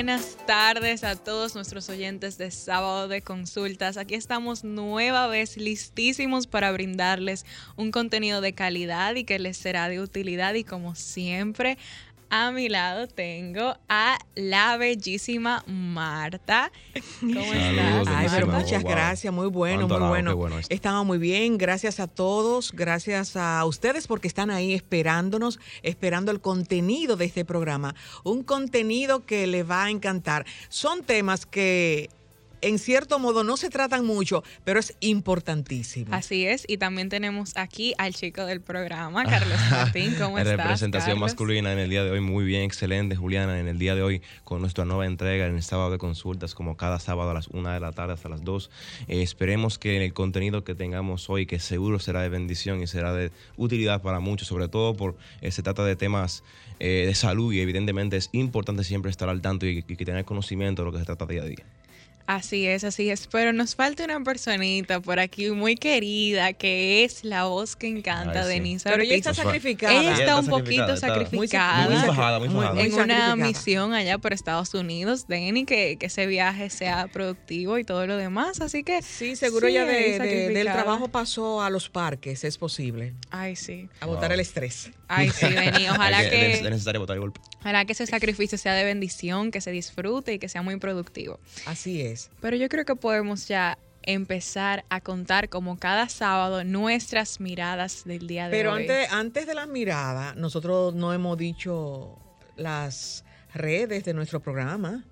Buenas tardes a todos nuestros oyentes de Sábado de Consultas. Aquí estamos nueva vez listísimos para brindarles un contenido de calidad y que les será de utilidad y como siempre a mi lado tengo a la bellísima Marta. ¿Cómo estás? Ay, pero muchas wow. gracias, muy bueno, Cuánto muy bueno. bueno. Estamos muy bien, gracias a todos, gracias a ustedes porque están ahí esperándonos, esperando el contenido de este programa. Un contenido que les va a encantar. Son temas que en cierto modo no se tratan mucho, pero es importantísimo. Así es, y también tenemos aquí al chico del programa, Carlos Martín. ¿Cómo estás? representación Carlos? masculina en el día de hoy, muy bien, excelente, Juliana. En el día de hoy, con nuestra nueva entrega en el sábado de consultas, como cada sábado a las 1 de la tarde hasta las 2. Eh, esperemos que el contenido que tengamos hoy, que seguro será de bendición y será de utilidad para muchos, sobre todo por eh, se trata de temas eh, de salud y evidentemente es importante siempre estar al tanto y, y que tener conocimiento de lo que se trata día a día. Así es, así es. Pero nos falta una personita por aquí muy querida, que es la voz que encanta Ay, sí. de Nisa Pero ella está sacrificada. Ella Ella está está un poquito sacrificada, está muy sacrificada. Muy muy fajada. muy en una misión allá por Estados Unidos, Denny, que, que ese viaje sea productivo y todo lo demás. Así que. Sí, seguro sí, ahí de- de- del trabajo pasó a los parques, es posible, Ay, sí. a botar Wow. el estrés. Ay, sí, Denny. Ojalá Es que es que, necesario botar el golpe. ojalá que ese sacrificio sea de bendición, que se disfrute y que sea muy productivo. Así es. Pero yo creo que podemos ya empezar a contar como cada sábado nuestras miradas del día de Pero hoy. antes, antes de la mirada, nosotros no hemos dicho las redes de nuestro programa.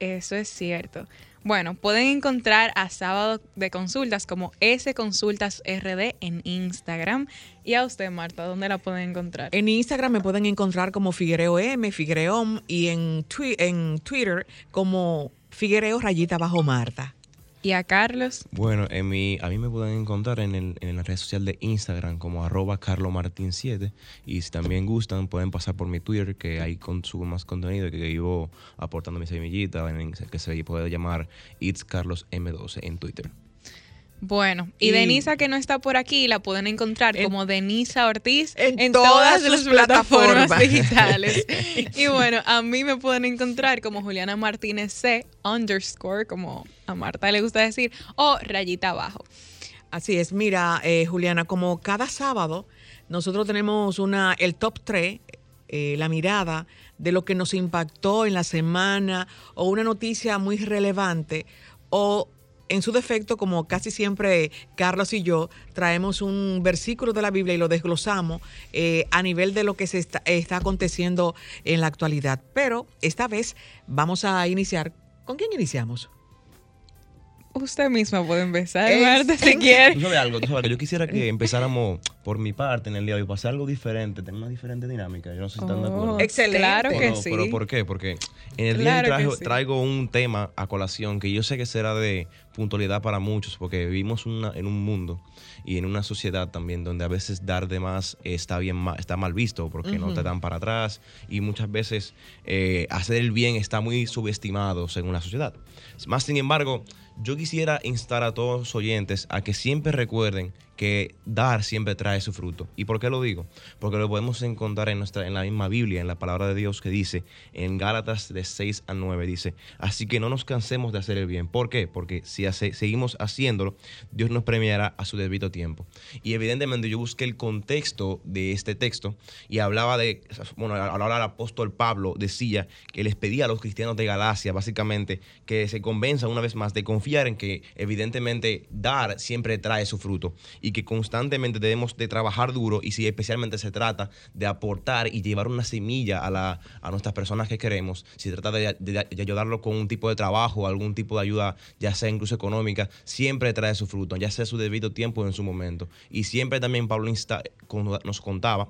Eso es cierto. Bueno, pueden encontrar a Sábado de Consultas como S Consultas RD en Instagram. Y a usted, Marta, ¿dónde la pueden encontrar? En Instagram me pueden encontrar como Figuereo M, Figuereom, y en, en Twitter como Figuereo Rayita Bajo Marta. Y a Carlos. Bueno, en mi, a mí me pueden encontrar en, el, en la red social de Instagram como arroba carlomartin7 y si también gustan pueden pasar por mi Twitter que ahí con, subo más contenido que vivo aportando mi semillita en- que se puede llamar It's Carlos M12 en Twitter. Bueno, y, Y- Denisa que no está por aquí, la pueden encontrar En- como Denisa Ortiz en todas, todas las plataformas plataformas. digitales. y bueno, a mí me pueden encontrar como Juliana Martínez C underscore, como a Marta le gusta decir, o rayita abajo. Así es, mira, eh, Juliana, como cada sábado nosotros tenemos una el top 3, la mirada de lo que nos impactó en la semana o una noticia muy relevante o en su defecto, como casi siempre Carlos y yo, traemos un versículo de la Biblia y lo desglosamos eh, a nivel de lo que se está, está aconteciendo en la actualidad. Pero esta vez vamos a iniciar. ¿Con quién iniciamos? Usted misma puede empezar, Es- Marta, si quiere. Tú sabes algo, tú sabes que yo quisiera que empezáramos por mi parte en el día de hoy, pasar algo diferente, tener una diferente dinámica. Yo no sé si están de acuerdo. Oh, Excelente. Claro que sí. Pero ¿por qué? Porque en el día de hoy Claro sí. traigo un tema a colación que yo sé que será de puntualidad para muchos, porque vivimos una- en un mundo y en una sociedad también donde a veces dar de más está bien está mal visto, porque no te dan para atrás y muchas veces eh, hacer el bien está muy subestimado según la sociedad. Más sin embargo, yo quisiera instar a todos los oyentes a que siempre recuerden que dar siempre trae su fruto. ¿Y por qué lo digo? Porque lo podemos encontrar en, nuestra, en la misma Biblia, en la palabra de Dios que dice, en Gálatas de 6 a 9, dice, así que no nos cansemos de hacer el bien. ¿Por qué? Porque si seguimos haciéndolo, Dios nos premiará a su debido tiempo. Y evidentemente yo busqué el contexto de este texto y hablaba de, bueno, hablaba el apóstol Pablo, decía que les pedía a los cristianos de Galacia, básicamente, que se convenzan una vez más de confiar confiar en que evidentemente dar siempre trae su fruto y que constantemente debemos de trabajar duro y si especialmente se trata de aportar y llevar una semilla a, la, a nuestras personas que queremos, si se trata de, de, ayudarlo con un tipo de trabajo, algún tipo de ayuda, ya sea incluso económica, siempre trae su fruto, ya sea su debido tiempo en su momento. Y siempre también Pablo Insta, nos contaba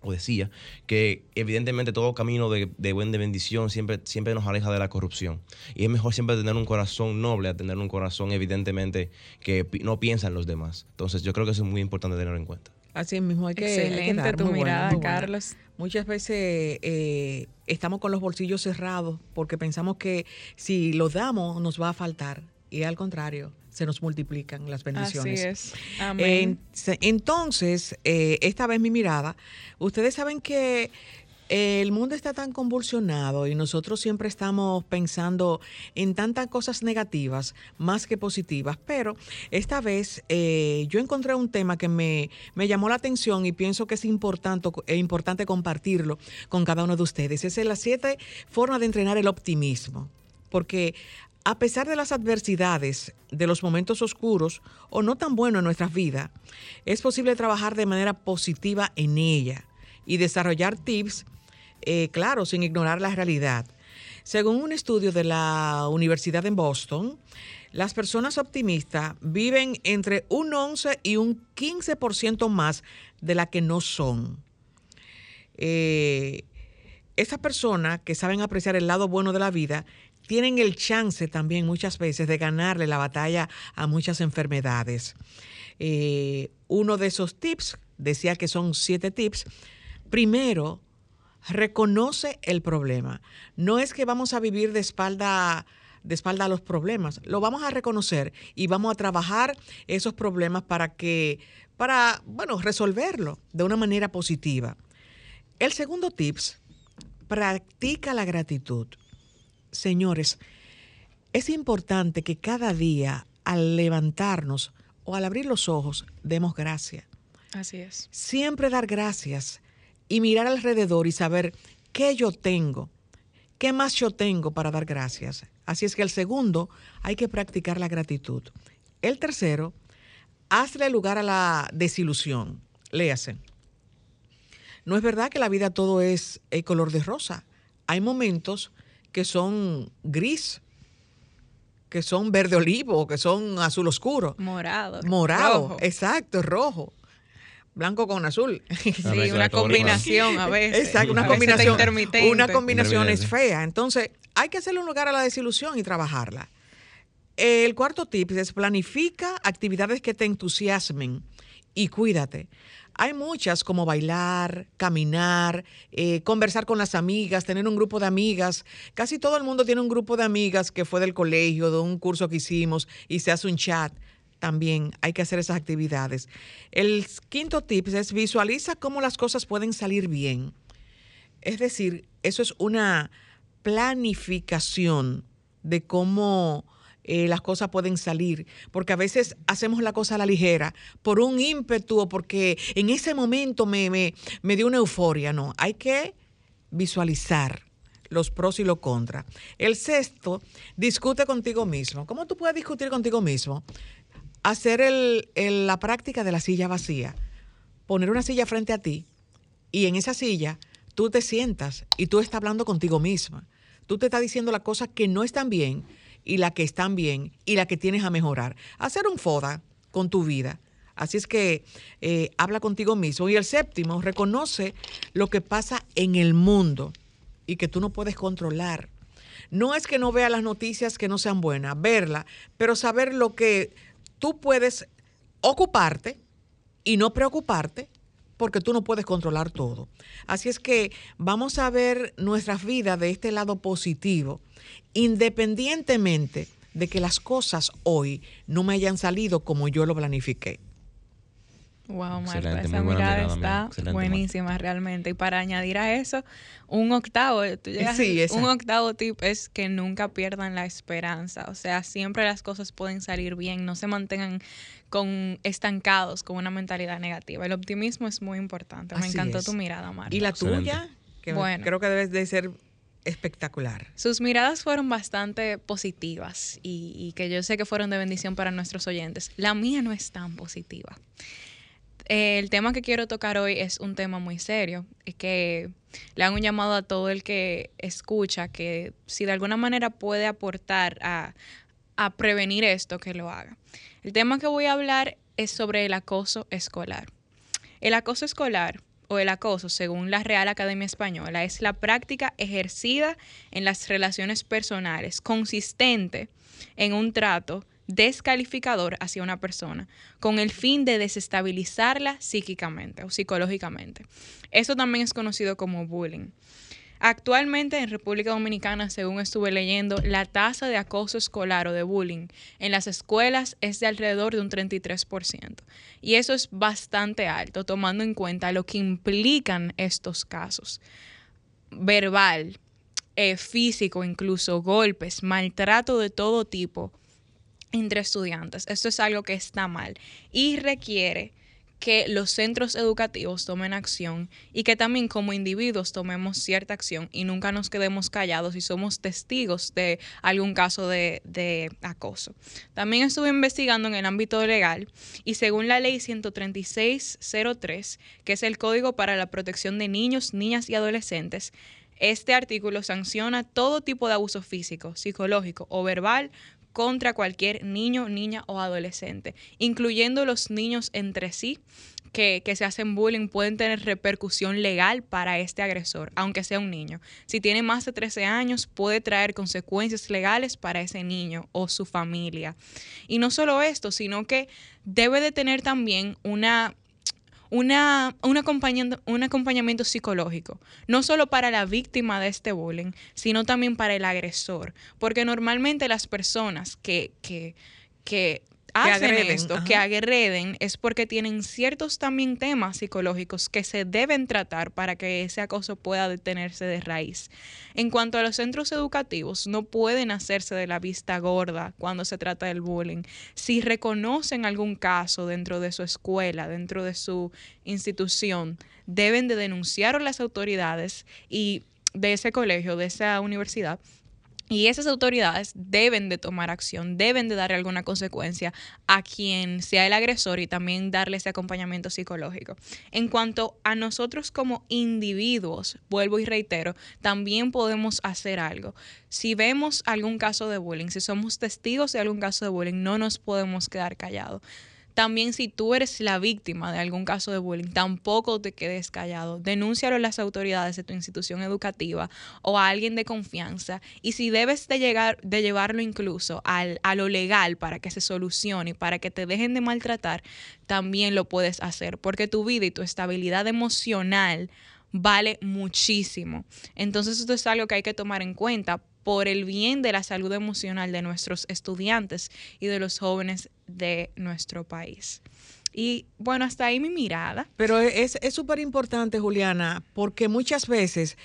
o decía que evidentemente todo camino de, de buen de bendición siempre, siempre nos aleja de la corrupción. Y es mejor siempre tener un corazón noble a tener un corazón evidentemente que no piensa en los demás. Entonces yo creo que eso es muy importante tenerlo en cuenta. Así mismo, hay que, Excelente tu mirada, Carlos. Muchas veces eh, estamos con los bolsillos cerrados porque pensamos que si los damos nos va a faltar. Y al contrario, se nos multiplican las bendiciones. Así es. Amén. entonces, eh, esta vez mi mirada, ustedes saben que el mundo está tan convulsionado y nosotros siempre estamos pensando en tantas cosas negativas más que positivas, pero esta vez eh, yo encontré un tema que me, me, llamó la atención y pienso que es importante, es importante compartirlo con cada uno de ustedes. Es las siete formas de entrenar el optimismo, porque a pesar de las adversidades, de los momentos oscuros o no tan buenos en nuestras vidas, es posible trabajar de manera positiva en ella y desarrollar tips, eh, claro, sin ignorar la realidad. Según un estudio de la Universidad de Boston, las personas optimistas viven entre un 11 y un 15% más de la que no son. Eh, esas personas que saben apreciar el lado bueno de la vida tienen el chance también muchas veces de ganarle la batalla a muchas enfermedades. Eh, uno de esos tips, decía que son siete tips, primero, reconoce el problema. No es que vamos a vivir de espalda de espalda a los problemas, lo vamos a reconocer y vamos a trabajar esos problemas para que para bueno, resolverlo de una manera positiva. El segundo tips, practica la gratitud señores, es importante que cada día al levantarnos o al abrir los ojos demos gracias. Así es. Siempre dar gracias y mirar alrededor y saber qué yo tengo, qué más yo tengo para dar gracias. Así es que el segundo, hay que practicar la gratitud. El tercero, hazle lugar a la desilusión. Léase. No es verdad que la vida todo es el color de rosa. Hay momentos que son gris, que son verde olivo, que son azul oscuro. Morado. Morado, exacto, rojo. Blanco con azul. Sí, una combinación a veces. Exacto, una combinación. Una combinación es fea. Entonces, hay que hacerle un lugar a la desilusión y trabajarla. El cuarto tip es planifica actividades que te entusiasmen y cuídate. Hay muchas como bailar, caminar, eh, conversar con las amigas, tener un grupo de amigas. Casi todo el mundo tiene un grupo de amigas que fue del colegio, de un curso que hicimos y se hace un chat. También hay que hacer esas actividades. El quinto tip es visualiza cómo las cosas pueden salir bien. Es decir, eso es una planificación de cómo eh, las cosas pueden salir, porque a veces hacemos la cosa a la ligera por un ímpetu o porque en ese momento me, me, me dio una euforia, no, hay que visualizar los pros y los contras. El sexto, discute contigo mismo. ¿Cómo tú puedes discutir contigo mismo? Hacer la práctica de la silla vacía. Poner una silla frente a ti y en esa silla tú te sientas y tú estás hablando contigo misma. Tú te estás diciendo las cosas que no están bien y la que están bien y la que tienes a mejorar. Hacer un FODA con tu vida. Así es que eh, habla contigo mismo. Y el séptimo, reconoce lo que pasa en el mundo y que tú no puedes controlar. No es que no vea las noticias que no sean buenas, verla, pero saber lo que tú puedes ocuparte y no preocuparte porque tú no puedes controlar todo. Así es que vamos a ver nuestras vidas de este lado positivo independientemente de que las cosas hoy no me hayan salido como yo lo planifiqué. Wow, Marta, esa mirada está buenísima realmente. Y para añadir a eso, un octavo, un octavo tip es que nunca pierdan la esperanza. O sea, siempre las cosas pueden salir bien, no se mantengan con estancados con una mentalidad negativa. El optimismo es muy importante. Me encantó tu mirada, Marta. ¿Y la tuya? Que bueno. creo que debes de ser Espectacular. Sus miradas fueron bastante positivas y, y, que yo sé que fueron de bendición para nuestros oyentes. La mía no es tan positiva. El tema que quiero tocar hoy es un tema muy serio, es que le hago un llamado a todo el que escucha que si de alguna manera puede aportar a, a prevenir esto, que lo haga. El tema que voy a hablar es sobre el acoso escolar. El acoso escolar o el acoso, según la Real Academia Española, es la práctica ejercida en las relaciones personales, consistente en un trato descalificador hacia una persona, con el fin de desestabilizarla psíquicamente o psicológicamente. Eso también es conocido como bullying. Actualmente en República Dominicana, según estuve leyendo, la tasa de acoso escolar o de bullying en las escuelas es de alrededor de un 33%. Y eso es bastante alto, tomando en cuenta lo que implican estos casos. Verbal, eh, físico, incluso golpes, maltrato de todo tipo entre estudiantes. Esto es algo que está mal y requiere que los centros educativos tomen acción y que también como individuos tomemos cierta acción y nunca nos quedemos callados si somos testigos de algún caso de, de, acoso. También estuve investigando en el ámbito legal y según la ley 13603, que es el Código para la Protección de Niños, Niñas y Adolescentes, este artículo sanciona todo tipo de abuso físico, psicológico o verbal contra cualquier niño, niña o adolescente, incluyendo los niños entre sí. Que, que, se hacen bullying pueden tener repercusión legal para este agresor, aunque sea un niño. Si tiene más de 13 años, puede traer consecuencias legales para ese niño o su familia. Y no solo esto, sino que debe de tener también una una, un, acompañamiento, un acompañamiento psicológico, no solo para la víctima de este bullying, sino también para el agresor, porque normalmente las personas que, que, que hacen esto, que agreden, es porque tienen ciertos también temas psicológicos que se deben tratar para que ese acoso pueda detenerse de raíz. En cuanto a los centros educativos, no pueden hacerse de la vista gorda cuando se trata del bullying. Si reconocen algún caso dentro de su escuela, dentro de su institución, deben de denunciar a las autoridades y de ese colegio, de esa universidad, y esas autoridades deben de tomar acción, deben de darle alguna consecuencia a quien sea el agresor y también darle ese acompañamiento psicológico. En cuanto a nosotros como individuos, vuelvo y reitero, también podemos hacer algo. Si vemos algún caso de bullying, si somos testigos de algún caso de bullying, no nos podemos quedar callados. También si tú eres la víctima de algún caso de bullying, tampoco te quedes callado. Denúncialo a las autoridades de tu institución educativa o a alguien de confianza. Y si debes de, llegar, de llevarlo incluso al, a lo legal para que se solucione, para que te dejen de maltratar, también lo puedes hacer. Porque tu vida y tu estabilidad emocional vale muchísimo. Entonces esto es algo que hay que tomar en cuenta por el bien de la salud emocional de nuestros estudiantes y de los jóvenes de nuestro país. Y bueno, hasta ahí mi mirada. Pero es súper importante, Juliana, porque muchas veces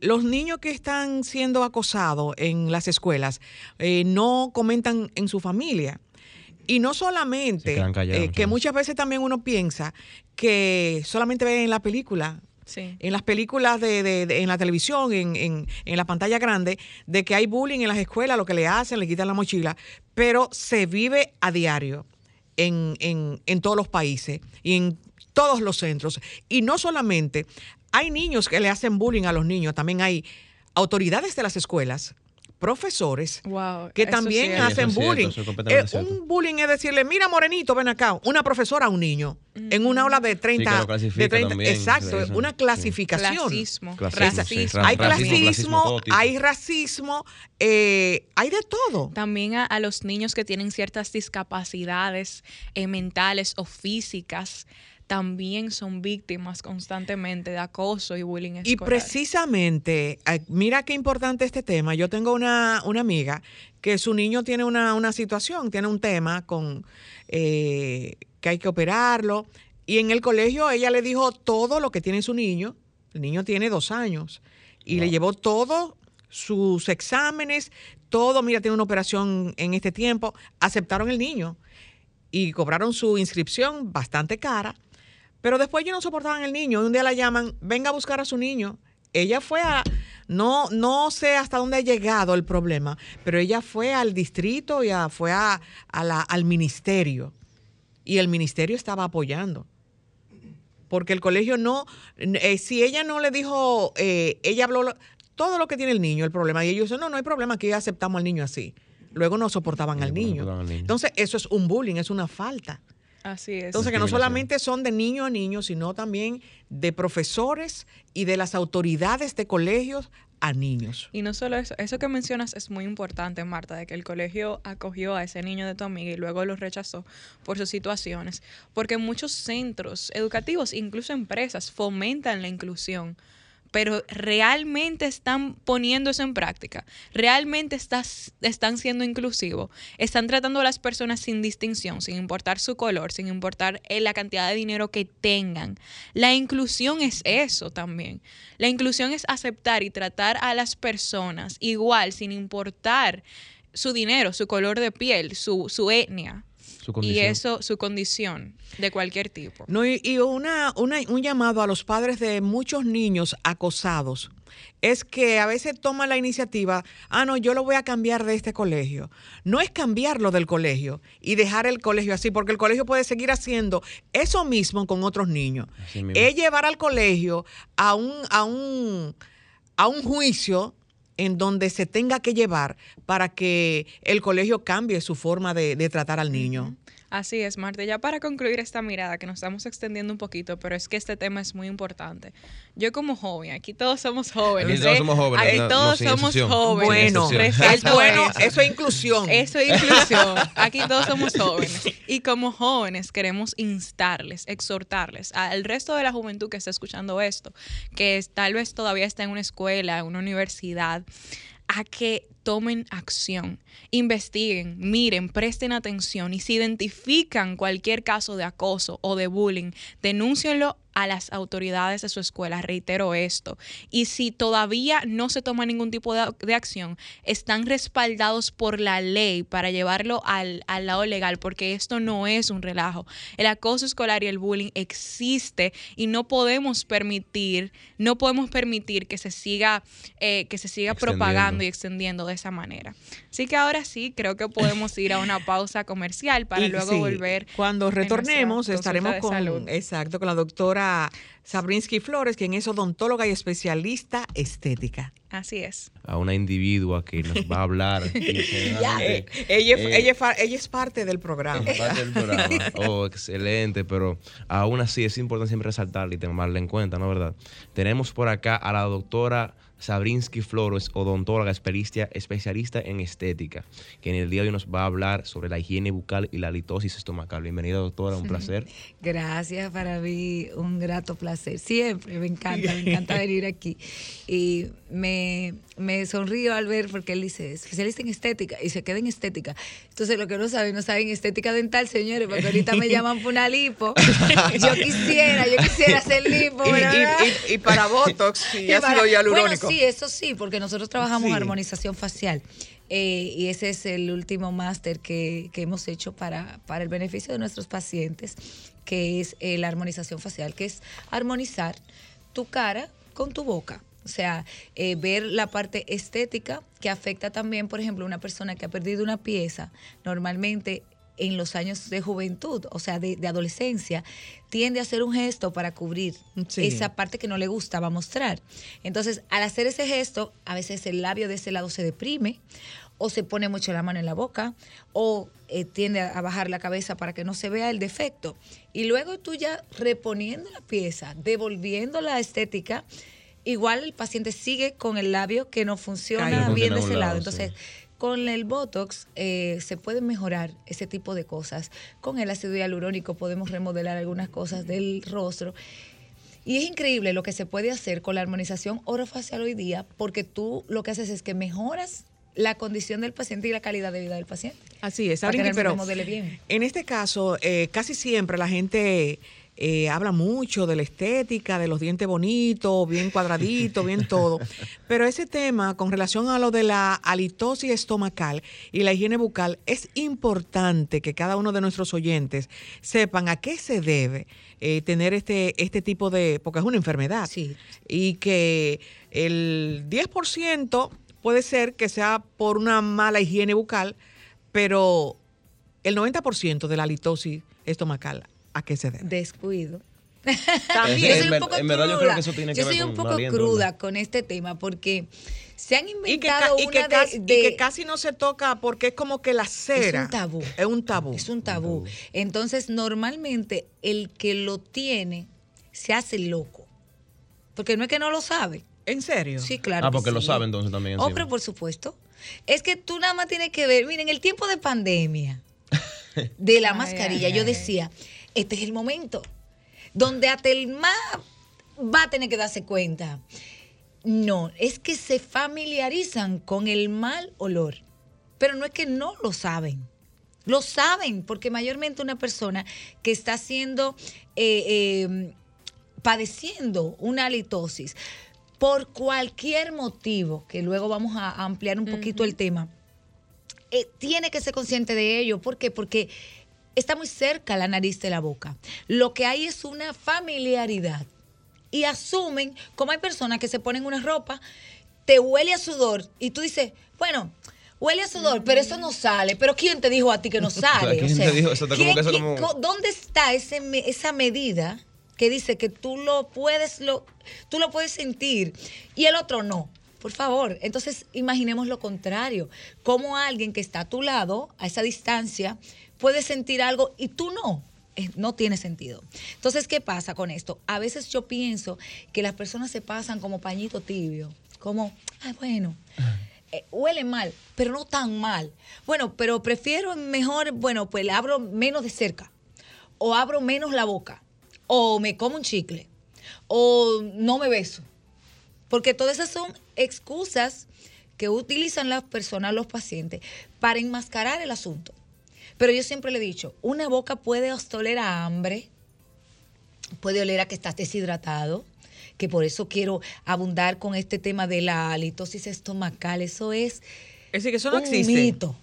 los niños que están siendo acosados en las escuelas eh, no comentan en su familia. Y no solamente, eh, que muchas veces también uno piensa que solamente ven en la película en las películas de, en la televisión, en, en, la pantalla grande, de que hay bullying en las escuelas, lo que le hacen, le quitan la mochila, pero se vive a diario en, en todos los países y en todos los centros. Y no solamente hay niños que le hacen bullying a los niños, también hay autoridades de las escuelas profesores que también hacen bullying. Eh, un bullying es decirle, mira morenito, ven acá, una profesora a un niño en una aula de 30, de 30 exacto, una clasificación. Clasismo. Hay clasismo, hay racismo, eh, hay de todo. También a, los niños que tienen ciertas discapacidades eh, mentales o físicas también son víctimas constantemente de acoso y bullying escolar. Y precisamente, mira qué importante este tema. Yo tengo una, amiga que su niño tiene una, situación, tiene un tema con eh, que hay que operarlo. Y en el colegio ella le dijo todo lo que tiene su niño. El niño tiene dos años. Y le llevó todo sus exámenes, todo, mira, tiene una operación en este tiempo. Aceptaron el niño y cobraron su inscripción bastante cara pero después ellos no soportaban el niño. Y un día la llaman, venga a buscar a su niño. Ella fue a, No, no sé hasta dónde ha llegado el problema, pero ella fue al distrito y fue a, la, al ministerio. Y el ministerio estaba apoyando. Porque el colegio no, eh, si ella no le dijo, eh, ella habló todo lo que tiene el niño, el problema, y ellos dicen, no, no hay problema, que aceptamos al niño así. Luego no soportaban, al, niño. Entonces, eso es un bullying, es una falta. Así es. Entonces, que no solamente son de niño a niño, sino también de profesores y de las autoridades de colegios a niños. Y no solo eso, eso que mencionas es muy importante, Marta, de que el colegio acogió a ese niño de tu amiga y luego lo rechazó por sus situaciones, porque muchos centros educativos, incluso empresas, fomentan la inclusión pero realmente están poniendo eso en práctica, realmente están siendo inclusivos, están tratando a las personas sin distinción, sin importar su color, sin importar eh, la cantidad de dinero que tengan. La inclusión es eso también. La inclusión es aceptar y tratar a las personas igual, sin importar su dinero, su color de piel, su etnia. Y eso, su condición de cualquier tipo. No, y, una, un llamado a los padres de muchos niños acosados es que a veces toman la iniciativa, ah, no, yo lo voy a cambiar de este colegio. No es cambiarlo del colegio y dejar el colegio así, porque el colegio puede seguir haciendo eso mismo con otros niños. Es llevar al colegio a un, a un, a un juicio en donde se tenga que llevar para que el colegio cambie su forma de, tratar al niño. Así es, Marta. Ya para concluir esta mirada, que nos estamos extendiendo un poquito, pero es que este tema es muy importante. Yo como joven, aquí todos somos jóvenes. Aquí todos ¿eh? somos jóvenes. Aquí todos somos jóvenes. Bueno, bueno, eso es inclusión. Eso es inclusión. Aquí todos somos jóvenes. Y como jóvenes queremos instarles, exhortarles al resto de la juventud que está escuchando esto, que tal vez todavía está en una escuela, en una universidad, a que tomen acción, investiguen, miren, presten atención y si identifican cualquier caso de acoso o de bullying, denúncienlo a las autoridades de su escuela. Reitero esto. Y si todavía no se toma ningún tipo de, acción, están respaldados por la ley para llevarlo al, lado legal, porque esto no es un relajo. El acoso escolar y el bullying existe y no podemos permitir, no podemos permitir que se siga, eh, que se siga propagando y extendiendo de esa manera. Así que ahora sí, creo que podemos ir a una pausa comercial para luego volver. Cuando retornemos estaremos con, exacto, con la doctora Sabrinsky Flores, quien es odontóloga y especialista estética. Así es. A una individua que nos va a hablar. Eh, ella, es parte del programa. parte del programa. Oh, excelente, pero aún así es importante siempre resaltarle y tomarla en cuenta, ¿no verdad? Tenemos por acá a la doctora Sabrinsky Flores, odontóloga especialista en estética, que en el día de hoy nos va a hablar sobre la higiene bucal y la litosis estomacal. Bienvenida, doctora, un placer. Gracias, para mí un grato placer. Siempre me encanta, me encanta venir aquí. Y me, me sonrío al ver, porque él dice, especialista en estética, y se queda en estética. Entonces, lo que no saben, no saben estética dental, señores, porque ahorita me llaman por una lipo. yo quisiera, yo quisiera hacer lipo. Y, para Botox, y, ácido hialurónico. Sí, eso sí, porque nosotros trabajamos armonización facial. Eh, y ese es el último máster que, hemos hecho para, para el beneficio de nuestros pacientes, que es eh, la armonización facial, que es armonizar tu cara con tu boca. O sea, eh, ver la parte estética que afecta también, por ejemplo, una persona que ha perdido una pieza, normalmente en los años de juventud, o sea, de, adolescencia, tiende a hacer un gesto para cubrir esa parte que no le gustaba mostrar. Entonces, al hacer ese gesto, a veces el labio de ese lado se deprime o se pone mucho la mano en la boca o eh, tiende a bajar la cabeza para que no se vea el defecto. Y luego tú ya reponiendo la pieza, devolviendo la estética, igual el paciente sigue con el labio que no funciona bien de ese lado. Entonces, con el Botox eh, se puede mejorar ese tipo de cosas. Con el ácido hialurónico podemos remodelar algunas cosas del rostro. Y es increíble lo que se puede hacer con la armonización orofacial hoy día, porque tú lo que haces es que mejoras la condición del paciente y la calidad de vida del paciente. Así es, pero bien. en este caso, eh, casi siempre la gente eh, habla mucho de la estética, de los dientes bonitos, bien cuadraditos, bien todo. Pero ese tema con relación a lo de la halitosis estomacal y la higiene bucal, es importante que cada uno de nuestros oyentes sepan a qué se debe eh, tener este, este tipo de, porque es una enfermedad. Sí. Y que el 10% puede ser que sea por una mala higiene bucal, pero el 90% de la halitosis estomacal, ¿a qué se debe? Descuido. También. Yo soy En un poco en verdad yo cruda. creo que eso tiene que Yo ver soy un con poco aliento, cruda con este tema porque se han Y que, inventado y que una casi, de, y que casi no se toca porque es como que la cera. Es un tabú. Es un tabú. Es un tabú. Entonces, normalmente el que lo tiene se hace loco. Porque no es que no lo sabe. ¿En serio? Sí, claro. Ah, que porque lo sabe entonces también. Oh, encima. pero por supuesto. Es que tú nada más tienes que ver, miren, el tiempo de pandemia, de la Ay, mascarilla, ay, yo ay. Este es el momento donde hasta el más va a tener que darse cuenta. No, es que se familiarizan con el mal olor, pero no es que no lo saben. Lo saben, porque mayormente una persona que está haciendo, eh, eh, padeciendo una halitosis por cualquier motivo, que luego vamos a ampliar un poquito el tema, eh, tiene que ser consciente de ello. ¿Por qué? Porque está muy cerca la nariz de la boca. Lo que hay es una familiaridad. Y asumen, como hay personas que se ponen una ropa, te huele a sudor y tú dices, bueno, huele a sudor, pero eso no sale. Pero ¿quién te dijo a ti que no sale? ¿Quién O sea, te dijo eso? Como ¿quién- que eso quién- como- ¿Dónde está ese, esa medida que dice que tú lo puedes, lo, tú lo puedes sentir y el otro no? Por favor, entonces imaginemos lo contrario. Cómo alguien que está a tu lado, a esa distancia, puede sentir algo y tú no. Eh, No tiene sentido. Entonces, ¿qué pasa con esto? A veces yo pienso que las personas se pasan como pañito tibio, como, ay, bueno, eh, huele mal, pero no tan mal. Bueno, pero prefiero mejor, bueno, pues le abro menos de cerca, o abro menos la boca, o me como un chicle, o no me beso. Porque todas esas son excusas que utilizan las personas, los pacientes, para enmascarar el asunto. Pero yo siempre le he dicho, una boca puede oler a hambre, puede oler a que estás deshidratado, que por eso quiero abundar con este tema de la halitosis estomacal. Eso es Es decir, que eso no un existe. mito.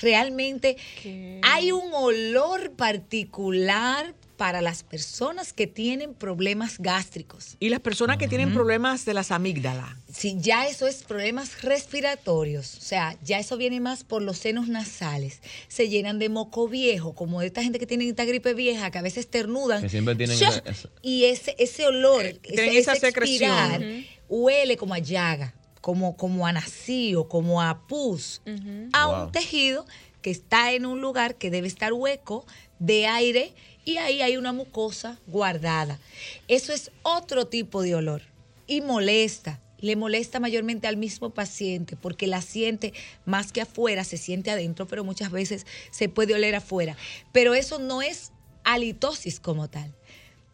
Realmente ¿Qué? hay un olor particular para las personas que tienen problemas gástricos. Y las personas que tienen problemas de las amígdalas. Si ya eso es problemas respiratorios, o sea, ya eso viene más por los senos nasales, se llenan de moco viejo, como esta gente que tiene esta gripe vieja, que a veces ternudan. Que siempre tienen ¡Shua! esa- esa- Y ese, ese olor, ese, esa ese secreción. expirar, huele como a llaga, como, como a nacío, como a pus, a Wow. un tejido que está en un lugar que debe estar hueco de aire y ahí hay una mucosa guardada. Eso es otro tipo de olor y molesta. Le molesta mayormente al mismo paciente porque la siente más que afuera, se siente adentro, pero muchas veces se puede oler afuera. Pero eso no es halitosis como tal.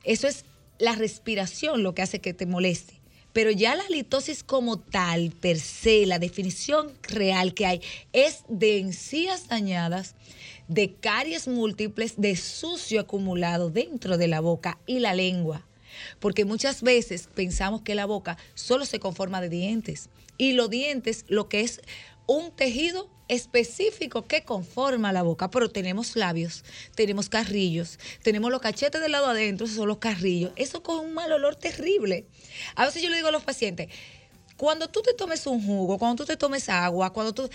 Eso es la respiración lo que hace que te moleste. Pero ya la halitosis como tal, per se, la definición real que hay es de encías dañadas, de caries múltiples, de sucio acumulado dentro de la boca y la lengua. Porque muchas veces pensamos que la boca solo se conforma de dientes. Y los dientes, lo que es un tejido específico que conforma la boca, pero tenemos labios, tenemos carrillos, tenemos los cachetes del lado adentro, esos son los carrillos. Eso con un mal olor terrible. A veces yo le digo a los pacientes, cuando tú te tomes un jugo, cuando tú te tomes agua, cuando tú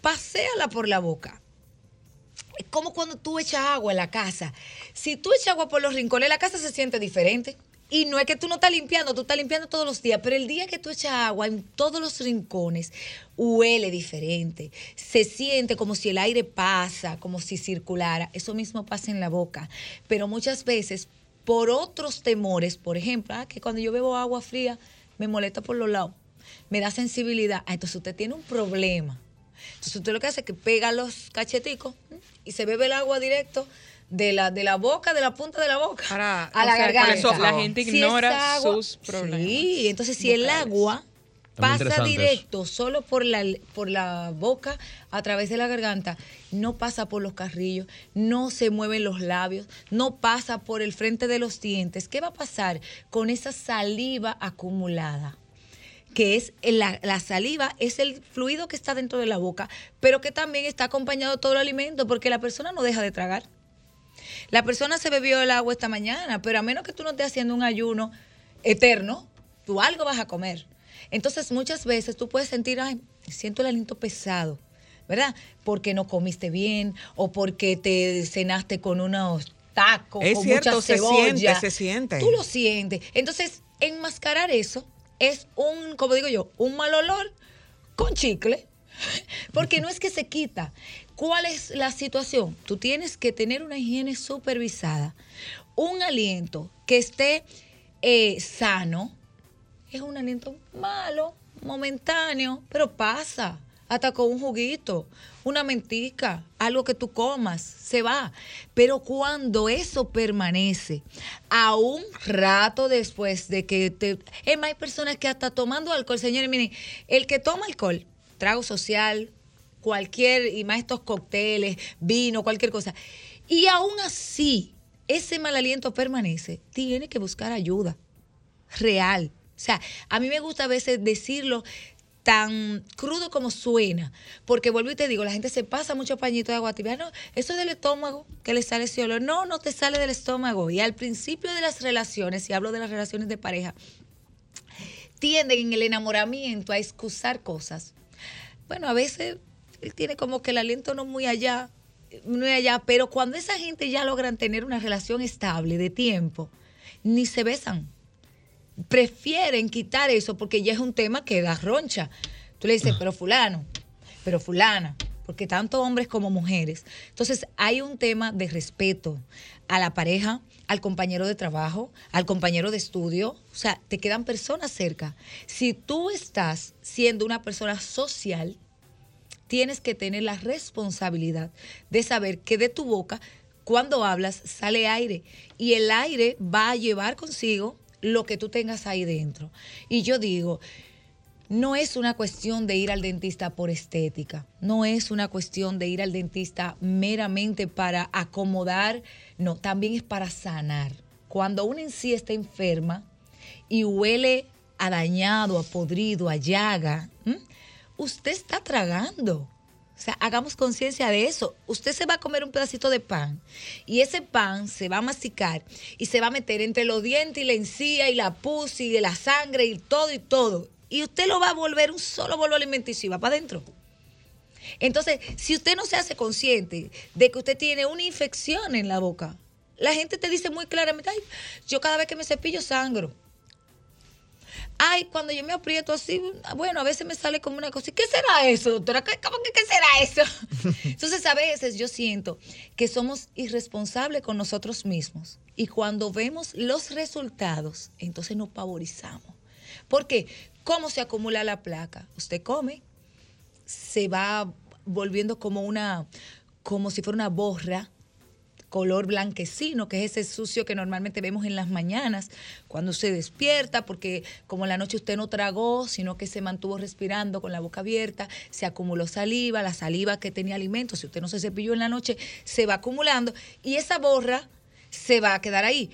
paséala por la boca. Es como cuando tú echas agua en la casa. Si tú echas agua por los rincones, la casa se siente diferente. Y no es que tú no estás limpiando, tú estás limpiando todos los días, pero el día que tú echas agua en todos los rincones, huele diferente. Se siente como si el aire pasa, como si circulara. Eso mismo pasa en la boca. Pero muchas veces, por otros temores, por ejemplo, ah, que cuando yo bebo agua fría, me molesta por los lados, me da sensibilidad. Ah, entonces usted tiene un problema. Entonces usted lo que hace es que pega los cacheticos. Y se bebe el agua directo de la, de la boca, de la punta de la boca Para- a la o sea, garganta. esófago. la gente ignora agua- sus problemas Sí, entonces si el agua pasa directo, solo por la, por la boca, a través de la garganta, no pasa por los carrillos, no se mueven los labios, no pasa por el frente de los dientes. ¿Qué va a pasar con esa saliva acumulada? Que es la, la, saliva, es el fluido que está dentro de la boca, pero que también está acompañado de todo el alimento, porque la persona no deja de tragar. La persona se bebió el agua esta mañana, pero a menos que tú no estés haciendo un ayuno eterno, tú algo vas a comer. Entonces muchas veces tú puedes sentir, ay, siento el aliento pesado, ¿verdad? Porque no comiste bien o porque te cenaste con unos tacos, es con cierto, mucha se cebolla. siente, se siente. Tú lo sientes. Entonces, enmascarar eso es un, como digo yo, un mal olor con chicle. Porque no es que se quita. ¿Cuál es la situación? Tú tienes que tener una higiene supervisada. Un aliento que esté eh, sano es un aliento malo, momentáneo, pero pasa. Hasta con un juguito, una mentica, algo que tú comas, se va. Pero cuando eso permanece, a un rato después de que te... Es más, hay personas que hasta tomando alcohol, señores, miren, el que toma alcohol, trago social, cualquier, y más estos cócteles, vino, cualquier cosa, y aún así ese mal aliento permanece, tiene que buscar ayuda real. O sea, a mí me gusta a veces decirlo tan crudo como suena, porque vuelvo y te digo, la gente se pasa mucho pañito de agua tibia, no, eso es del estómago, que le sale ese olor, no, no te sale del estómago. Y al principio de las relaciones, y hablo de las relaciones de pareja, tienden en el enamoramiento a excusar cosas. Bueno, a veces él tiene como que el aliento no muy allá, muy allá, pero cuando esa gente ya logran tener una relación estable de tiempo, ni se besan prefieren quitar eso porque ya es un tema que da roncha. Tú le dices, pero fulano, pero fulana, porque tanto hombres como mujeres. Entonces hay un tema de respeto a la pareja, al compañero de trabajo, al compañero de estudio. O sea, te quedan personas cerca. Si tú estás siendo una persona social, tienes que tener la responsabilidad de saber que de tu boca, cuando hablas, sale aire. Y el aire va a llevar consigo lo que tú tengas ahí dentro. Y yo digo, no es una cuestión de ir al dentista por estética, no es una cuestión de ir al dentista meramente para acomodar, no, también es para sanar. Cuando uno en sí está enferma y huele a dañado, a podrido, a llaga, usted está tragando. O sea, hagamos conciencia de eso. Usted se va a comer un pedacito de pan y ese pan se va a masticar y se va a meter entre los dientes y la encía y la pus y la sangre y todo y todo. Y usted lo va a volver un solo bolo alimenticio y va para adentro. Entonces, si usted no se hace consciente de que usted tiene una infección en la boca, la gente te dice muy claramente, ay, yo cada vez que me cepillo sangro. Ay, cuando yo me aprieto así, bueno, a veces me sale como una cosa. ¿Qué será eso, doctora? ¿Cómo que qué será eso? Entonces, a veces yo siento que somos irresponsables con nosotros mismos. Y cuando vemos los resultados, entonces nos pavorizamos. ¿Por qué? ¿Cómo se acumula la placa? Usted come, se va volviendo como una, como si fuera una borra color blanquecino, que es ese sucio que normalmente vemos en las mañanas cuando se despierta, porque como la noche usted no tragó, sino que se mantuvo respirando con la boca abierta, se acumuló saliva, la saliva que tenía alimento, si usted no se cepilló en la noche, se va acumulando y esa borra se va a quedar ahí.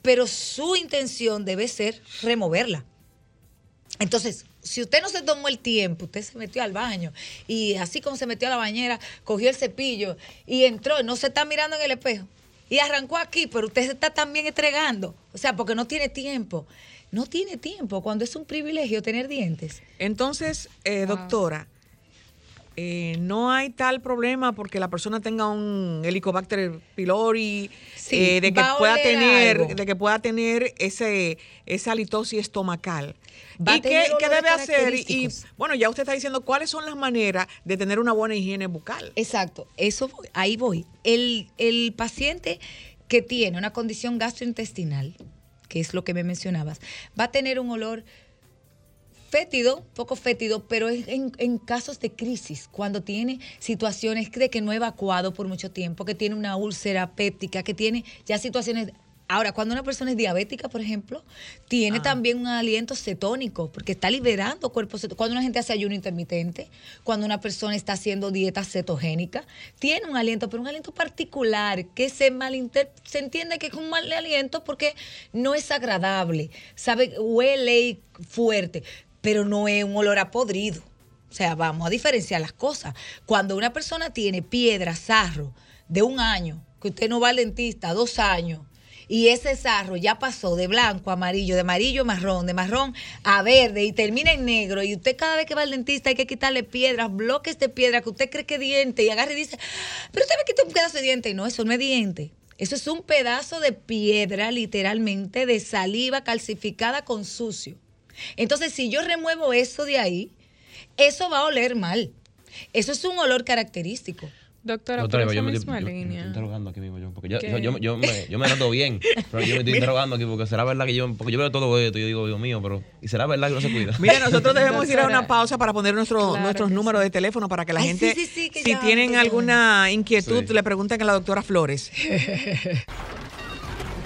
Pero su intención debe ser removerla. Entonces, si usted no se tomó el tiempo, usted se metió al baño y así como se metió a la bañera, cogió el cepillo y entró, no se está mirando en el espejo y arrancó aquí, pero usted se está también entregando, o sea, porque no tiene tiempo. No tiene tiempo cuando es un privilegio tener dientes. Entonces, eh, doctora, eh, no hay tal problema porque la persona tenga un Helicobacter pylori, eh, de que pueda tener, de que pueda tener ese esa litosis estomacal. ¿Y qué, debe hacer? Y bueno, ya usted está diciendo cuáles son las maneras de tener una buena higiene bucal. Exacto, eso ahí voy. El, el paciente que tiene una condición gastrointestinal, que es lo que me mencionabas, va a tener un olor fétido, poco fétido, pero es en, casos de crisis, cuando tiene situaciones de que no ha evacuado por mucho tiempo, que tiene una úlcera péptica, que tiene ya situaciones Ahora, cuando una persona es diabética, por ejemplo, tiene también un aliento cetónico, porque está liberando cuerpos cetónicos. Cuando una gente hace ayuno intermitente, cuando una persona está haciendo dieta cetogénica, tiene un aliento, pero un aliento particular que se malinter se entiende que es un mal aliento porque no es agradable, sabe, huele fuerte, pero no es un olor a podrido. O sea, vamos a diferenciar las cosas. Cuando una persona tiene piedra, sarro, de un año, que usted no va al dentista, dos años, y ese sarro ya pasó de blanco a amarillo, de amarillo a marrón, de marrón a verde y termina en negro y usted cada vez que va al dentista hay que quitarle piedras, bloques de piedra que usted cree que es diente y agarra y dice, pero usted me quita un pedazo de diente. No, eso no es diente. Eso es un pedazo de piedra, literalmente, de saliva calcificada con sucio. Entonces, si yo remuevo eso de ahí, eso va a oler mal. Eso es un olor característico. Doctora, Doctora por esa yo, misma yo, línea. Yo, estoy interrogando aquí mismo yo, porque yo, yo, yo, me, yo me noto bien, pero yo me estoy interrogando aquí porque será verdad que yo, porque yo veo todo esto y yo digo, Dios mío, pero ¿y será verdad que no se cuida? Mira, nosotros debemos ir a una pausa para poner nuestro, nuestros números de teléfono para que la gente, sí, sí, sí, si tienen alguna inquietud, le pregunten a la doctora Flores.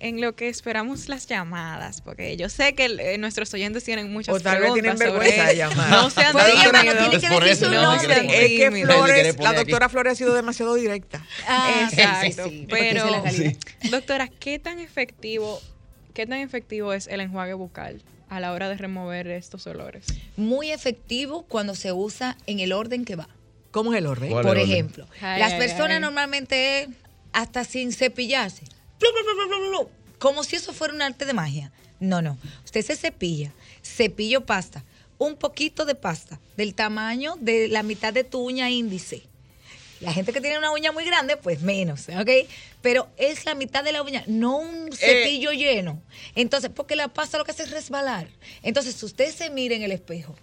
en lo que esperamos las llamadas, porque yo sé que eh, nuestros oyentes tienen muchas o tal preguntas vez tienen vergüenza de llamar. No sean pues no tiene que decir su nombre. Es que Flores, la doctora Flores ha sido demasiado directa. Ah, Exacto. pero, doctora, ¿qué tan efectivo, qué tan efectivo es el enjuague bucal? a la hora de remover estos olores? Muy efectivo cuando se usa en el orden que va. ¿Cómo es el orden? Por ejemplo, las personas normalmente hasta sin cepillarse como si eso fuera un arte de magia. No, no. Usted se cepilla, cepillo pasta, un poquito de pasta, del tamaño de la mitad de tu uña índice. La gente que tiene una uña muy grande, pues menos, ¿ok? Pero es la mitad de la uña, no un eh. cepillo lleno. Entonces, porque la pasta lo que hace es resbalar. Entonces, usted se mira en el espejo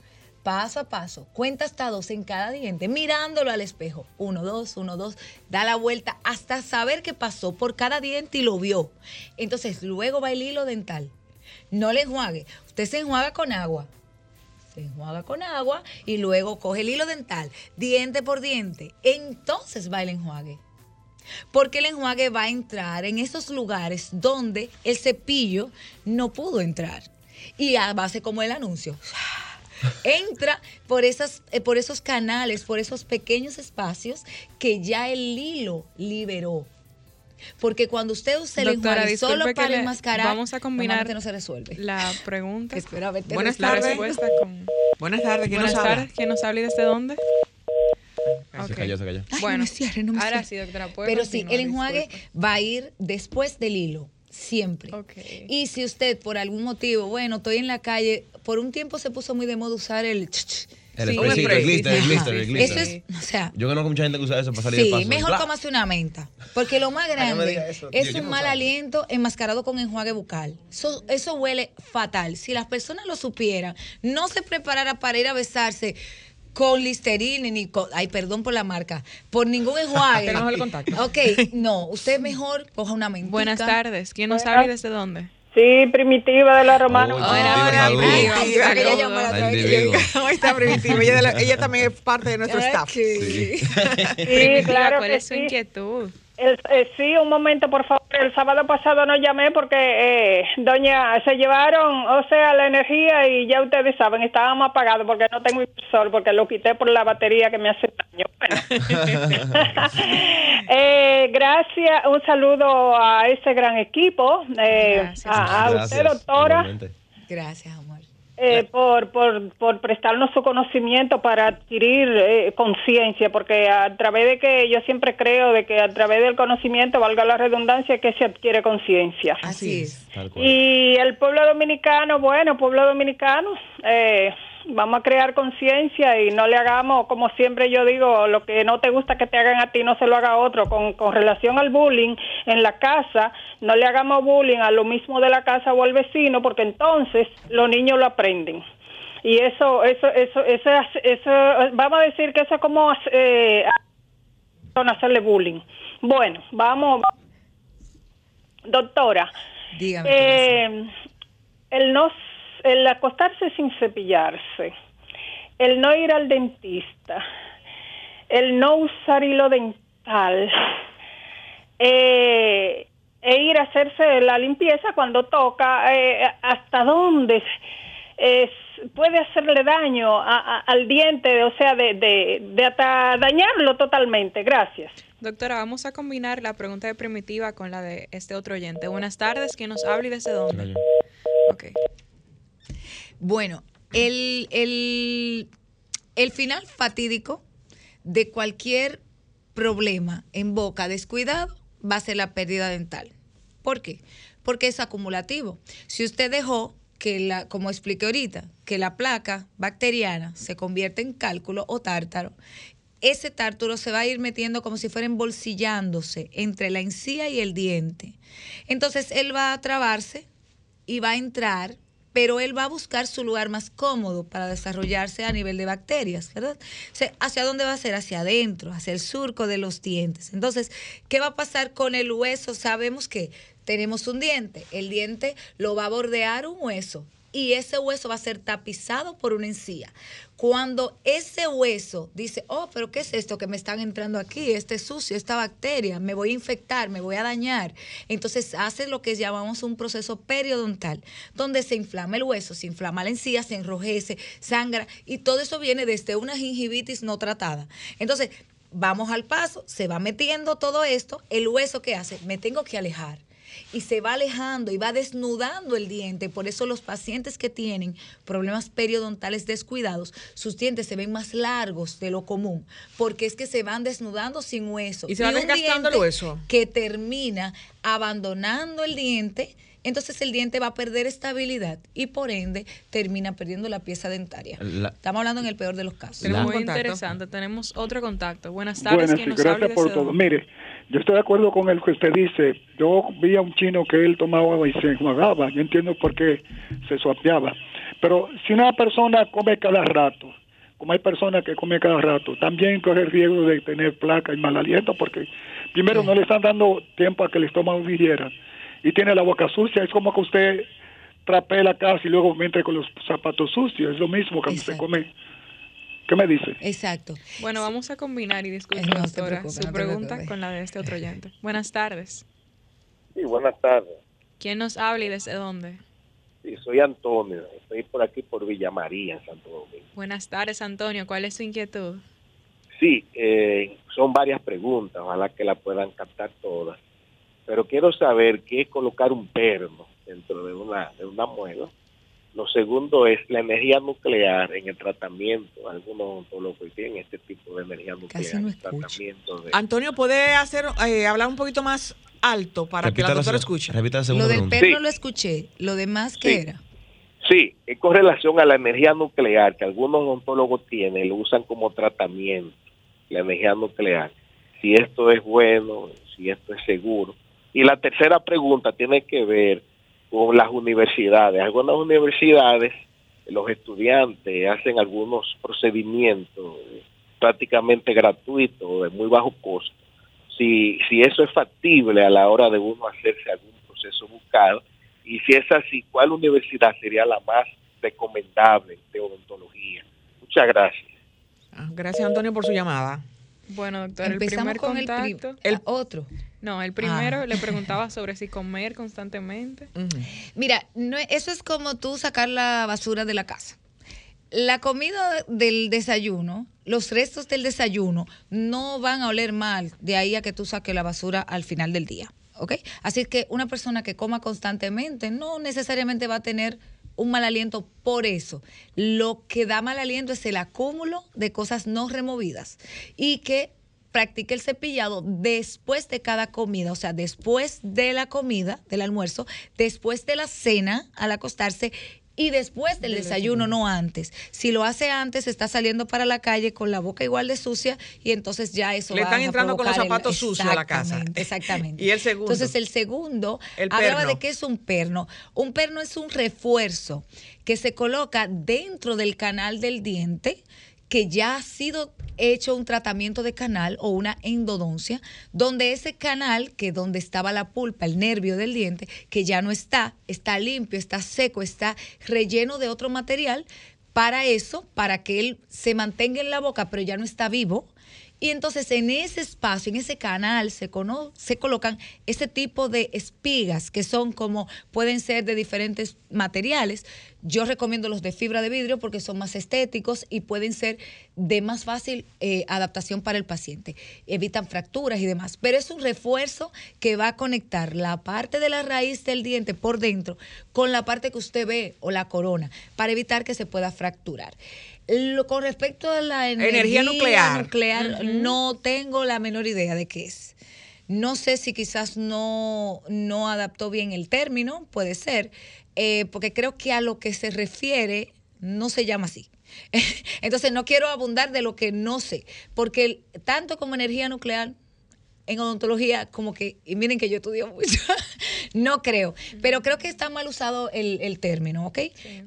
paso a paso, cuenta hasta dos en cada diente, mirándolo al espejo. Uno, dos, uno, dos, da la vuelta hasta saber qué pasó por cada diente y lo vio. Entonces, luego va el hilo dental. No le enjuague. Usted se enjuaga con agua. Se enjuaga con agua y luego coge el hilo dental, diente por diente. Entonces va el enjuague. Porque el enjuague va a entrar en esos lugares donde el cepillo no pudo entrar. Y a base como el anuncio entra por, esas, eh, por esos canales, por esos pequeños espacios que ya el hilo liberó. Porque cuando usted usa el enjuague solo para enmascarar, vamos a combinar no se resuelve. la pregunta. Espera, vete Buenas tardes. Con... Buenas tardes. ¿Quién nos habla? ¿Quién nos habla y desde dónde? Se cayó, se cayó. bueno, ahora sí, doctora. Pero sí, el enjuague va a ir después del hilo siempre. Y si usted por algún motivo, bueno, estoy en la calle, por un tiempo se puso muy de moda usar el... El sí, el glister, el glister, el glister. Eso es, o sea, yo conozco mucha gente que usa eso para salir de paso. Sí, mejor tómase una menta, porque lo más grande es un mal aliento enmascarado con enjuague bucal. Eso, eso huele fatal. Si las personas lo supieran, no se preparara para ir a besarse con Listerine ni con, ay, perdón por la marca, por ningún enjuague. Tenemos el contacto. Ok, no, usted mejor coja una mentita. Buenas tardes. ¿Quién nos sabe desde dónde? Sí, Primitiva de la Romana. Oh, primitiva, primitiva. ¿Cómo está Primitiva? Ella, ella, también es parte de nuestro staff. Sí, sí claro ¿Cuál es su inquietud? Eh, sí, un momento, por favor. El sábado pasado no llamé porque, eh, doña, se llevaron, o sea, la energía y ya ustedes saben, estábamos apagados porque no tengo inversor, porque lo quité por la batería que me hace daño. eh, gracias, un saludo a ese gran equipo, eh, a, usted, doctora. Gracias, amor. Eh, por, por, por prestarnos su conocimiento para adquirir eh, conciencia, porque a través de que yo siempre creo de que a través del conocimiento, valga la redundancia, que se adquiere conciencia. Así es. Y el pueblo dominicano, bueno, pueblo dominicano, eh, vamos a crear conciencia y no le hagamos, como siempre yo digo, lo que no te gusta que te hagan a ti, no se lo haga a otro. Con, con relación al bullying en la casa, no le hagamos bullying a lo mismo de la casa o al vecino, porque entonces los niños lo aprenden. y eso, eso, eso, eso, eso, vamos a decir que eso es como eh, hacerle bullying. Bueno, vamos, doctora. Dígame. Eh, el no, el acostarse sin cepillarse, el no ir al dentista, el no usar hilo dental, eh, e ir a hacerse la limpieza cuando toca, eh, hasta dónde puede hacerle daño al diente, o sea, de, de, hasta dañarlo totalmente. Gracias. Doctora, vamos a combinar la pregunta de primitiva con la de este otro oyente. Buenas tardes, ¿quién nos habla y desde dónde? Ok. Bueno, el, el, el final fatídico de cualquier problema en boca descuidado va a ser la pérdida dental. ¿Por qué? Porque es acumulativo. Si usted dejó que la, como expliqué ahorita, que la placa bacteriana se convierte en cálculo o tártaro, ese tártaro se va a ir metiendo como si fuera embolsillándose entre la encía y el diente. Entonces él va a trabarse y va a entrar pero él va a buscar su lugar más cómodo para desarrollarse a nivel de bacterias, ¿verdad? ¿Hacia dónde va a ser? Hacia adentro, hacia el surco de los dientes. Entonces, ¿qué va a pasar con el hueso? Sabemos que tenemos un diente, el diente lo va a bordear un hueso y ese hueso va a ser tapizado por una encía. Cuando ese hueso dice, oh, pero ¿qué es esto que me están entrando aquí? Este sucio, esta bacteria, me voy a infectar, me voy a dañar. Entonces hace lo que llamamos un proceso periodontal, donde se inflama el hueso, se inflama la encía, se enrojece, sangra, y todo eso viene desde una gingivitis no tratada. Entonces, vamos al paso, se va metiendo todo esto, el hueso que hace, me tengo que alejar y se va alejando y va desnudando el diente. Por eso los pacientes que tienen problemas periodontales descuidados, sus dientes se ven más largos de lo común, porque es que se van desnudando sin hueso. Y se va desgastando el hueso. Que termina abandonando el diente entonces el diente va a perder estabilidad y por ende termina perdiendo la pieza dentaria. Estamos hablando en el peor de los casos. Muy interesante. Tenemos otro contacto. Buenas tardes. Buenas, gracias por todo. Mire, yo estoy de acuerdo con el que usted dice. Yo vi a un chino que él tomaba agua y se enjuagaba. Yo entiendo por qué se suapeaba. Pero si una persona come cada rato, como hay personas que comen cada rato, también corre el riesgo de tener placa y mal aliento porque primero no le están dando tiempo a que el estómago digiera y tiene la boca sucia. Es como que usted trapee la casa y luego entre con los zapatos sucios. Es lo mismo que usted come ¿Qué me dice? Exacto. Bueno, vamos a combinar y discutir, doctora, su pregunta con la de este otro oyente. Buenas tardes. Sí, buenas tardes. ¿Quién nos habla y desde dónde? Sí, soy Antonio. Estoy por aquí por Villa María, Santo Domingo. Buenas tardes, Antonio. ¿Cuál es su inquietud? Sí, eh, son varias preguntas, ojalá que la puedan captar todas. Pero quiero saber qué es colocar un perno dentro de una, de una muela lo segundo es la energía nuclear en el tratamiento. Algunos odontólogos tienen este tipo de energía nuclear. No tratamiento Antonio, ¿puede hacer eh, hablar un poquito más alto para que la doctora escuche? Lo del perno lo escuché. ¿Lo demás qué era? Sí, es con relación a la energía nuclear que algunos odontólogos tienen, lo usan como tratamiento, la energía nuclear. Si esto es bueno, si esto es seguro. Y la tercera pregunta tiene que ver con las universidades. Algunas universidades, los estudiantes hacen algunos procedimientos prácticamente gratuitos, de muy bajo costo. Si, si eso es factible a la hora de uno hacerse algún proceso bucal, y si es así, ¿cuál universidad sería la más recomendable de odontología? Muchas gracias. Ah, gracias, Antonio, por su llamada. Bueno, doctor, el primer con contacto. El, otro. No, el primero ah. le preguntaba sobre si comer constantemente. Mira, no, eso es como tú sacar la basura de la casa. La comida del desayuno, los restos del desayuno no van a oler mal de ahí a que tú saques la basura al final del día. ¿Ok? Así que una persona que coma constantemente no necesariamente va a tener un mal aliento por eso. Lo que da mal aliento es el acúmulo de cosas no removidas y que practique el cepillado después de cada comida, o sea, después de la comida, del almuerzo, después de la cena, al acostarse y después del, desayuno, no antes. Si lo hace antes, está saliendo para la calle con la boca igual de sucia y entonces ya eso Le va están a entrando con los zapatos sucios a la casa. Exactamente. ¿Y el segundo? Entonces el segundo El hablaba de qué es un perno. Un perno es un refuerzo que se coloca dentro del canal del diente que ya ha sido hecho un tratamiento de canal o una endodoncia, donde ese canal, que donde estaba la pulpa, el nervio del diente, que ya no está, está limpio, está seco, está relleno de otro material, para eso, para que él se mantenga en la boca, pero ya no está vivo. Y entonces en ese espacio, en ese canal, se, cono- se colocan ese tipo de espigas que son como, pueden ser de diferentes materiales. Yo recomiendo los de fibra de vidrio porque son más estéticos y pueden ser de más fácil eh, adaptación para el paciente. Evitan fracturas y demás. Pero es un refuerzo que va a conectar la parte de la raíz del diente por dentro con la parte que usted ve o la corona para evitar que se pueda fracturar. Lo- con respecto a la Energía nuclear. nuclear, no tengo la menor idea de qué es. No sé si quizás no, no adaptó bien el término, puede ser, eh, porque creo que a lo que se refiere no se llama así. Entonces no quiero abundar de lo que no sé, porque tanto como energía nuclear en odontología, como que, y miren que yo estudio mucho, no creo, pero creo que está mal usado el, el término, ¿ok?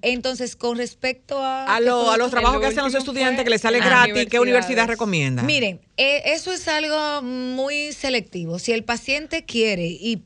Entonces, con respecto a... A, lo- a los trabajos que hacen los estudiantes que les sale gratis, ¿qué universidad recomienda? Miren, eh, eso es algo muy selectivo. Si el paciente quiere y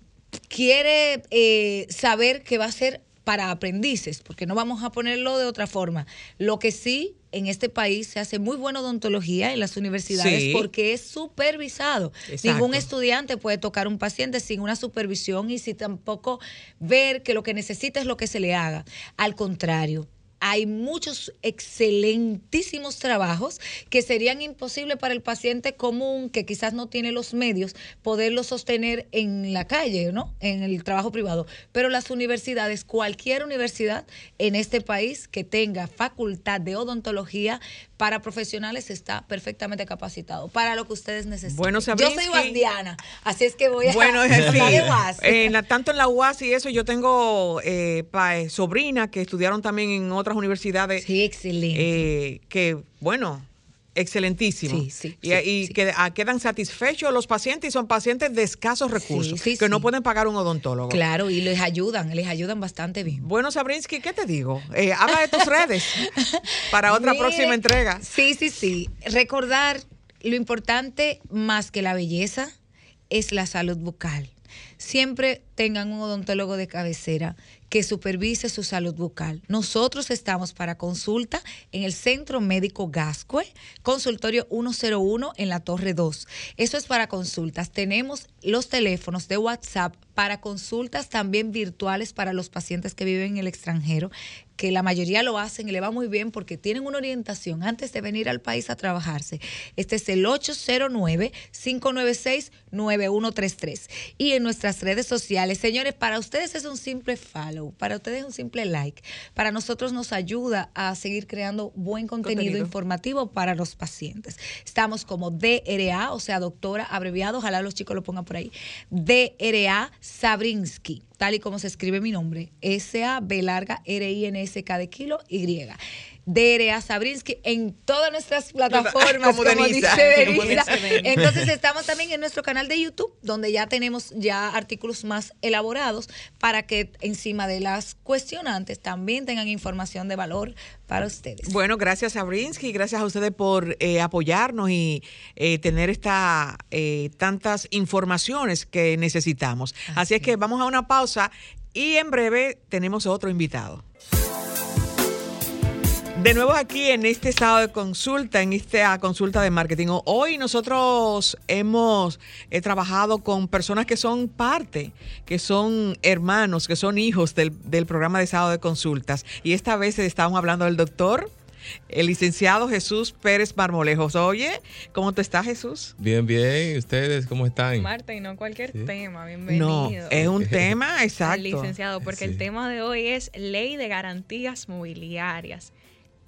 quiere eh, saber que va a ser para aprendices, porque no vamos a ponerlo de otra forma. Lo que sí, en este país se hace muy buena odontología en las universidades Sí. porque es supervisado. Exacto. Ningún estudiante puede tocar un paciente sin una supervisión y sin tampoco ver que lo que necesita es lo que se le haga. Al contrario. Hay muchos excelentísimos trabajos que serían imposibles para el paciente común que quizás no tiene los medios poderlo sostener en la calle, ¿no? En el trabajo privado. Pero las universidades, cualquier universidad en este país que tenga facultad de odontología para profesionales está perfectamente capacitado para lo que ustedes necesiten. Bueno, Yo soy guandiana, así es que voy a Bueno, es así. hablar de UAS. En la- tanto en la UAS y eso, yo tengo eh, pa- eh, sobrinas que estudiaron también en otras universidades. Sí, excelente. eh, que, bueno, excelentísimo. Sí, sí, y sí, y que quedan satisfechos los pacientes y son pacientes de escasos recursos, que no pueden pagar un odontólogo. Claro, y les ayudan, les ayudan bastante bien. Bueno, Sabrinsky, ¿qué te digo? Eh, habla de tus redes para otra Mire, próxima entrega. Sí, sí, sí. Recordar lo importante más que la belleza es la salud bucal. Siempre tengan un odontólogo de cabecera que supervise su salud bucal. Nosotros estamos para consulta en el Centro Médico Gascue, consultorio 101 en la Torre 2. Eso es para consultas. Tenemos los teléfonos de WhatsApp para consultas también virtuales para los pacientes que viven en el extranjero, que la mayoría lo hacen y le va muy bien porque tienen una orientación antes de venir al país a trabajarse. Este es el 809-596-9133. Y en nuestras redes sociales, señores, para ustedes es un simple follow, para ustedes es un simple like. Para nosotros nos ayuda a seguir creando buen contenido, Contenido. informativo para los pacientes. Estamos como DRA, o sea, doctora abreviado, ojalá los chicos lo pongan por ahí. DRA Sabrinsky, tal y como se escribe mi nombre. S-A-B larga R-I-N-S-K de kilo Y. DRA Sabrinsky en todas nuestras plataformas, Como dice. Entonces estamos también en nuestro canal de YouTube, donde ya tenemos ya artículos más elaborados para que encima de las cuestionantes también tengan información de valor para ustedes. Bueno, gracias a Brinsky, gracias a ustedes por eh, apoyarnos y eh, tener esta eh, tantas informaciones que necesitamos. Así es que vamos a una pausa y en breve tenemos otro invitado. De nuevo aquí en este estado de consulta, en esta consulta de marketing. Hoy nosotros hemos eh, trabajado con personas que son parte, que son hermanos, que son hijos del, del programa de estado de consultas. Y esta vez estamos hablando del doctor, el licenciado Jesús Pérez Marmolejos. Oye, ¿cómo tú estás, Jesús? Bien, bien. ¿Ustedes cómo están? Marta, y no cualquier Sí. tema, bienvenido. No, es un tema exacto. Licenciado, porque el tema de hoy es Ley de Garantías Mobiliarias.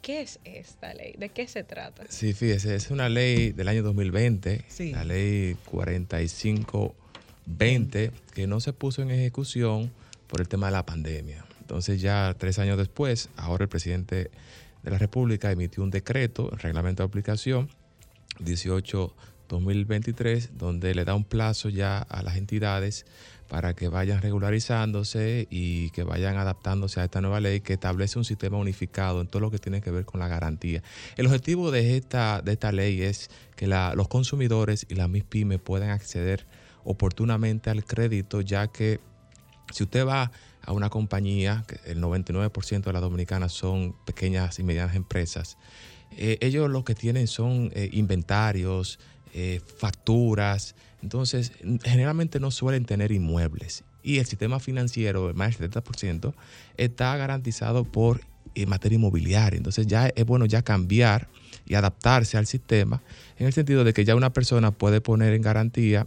¿Qué es esta ley? ¿De qué se trata? Sí, fíjese, es una ley del año 2020, Sí. la ley 4520, que no se puso en ejecución por el tema de la pandemia. Entonces ya tres años después, ahora el presidente de la República emitió un decreto, reglamento de aplicación 18-2023, donde le da un plazo ya a las entidades para que vayan regularizándose y que vayan adaptándose a esta nueva ley que establece un sistema unificado en todo lo que tiene que ver con la garantía. El objetivo de esta, de esta ley es que los consumidores y las MIPYME puedan acceder oportunamente al crédito, ya que si usted va a una compañía, que el 99% de las dominicanas son pequeñas y medianas empresas, eh, ellos lo que tienen son eh, inventarios, eh, facturas, entonces generalmente no suelen tener inmuebles. Y el sistema financiero, más del 70%, está garantizado por materia inmobiliaria. Entonces ya es bueno ya cambiar y adaptarse al sistema en el sentido de que ya una persona puede poner en garantía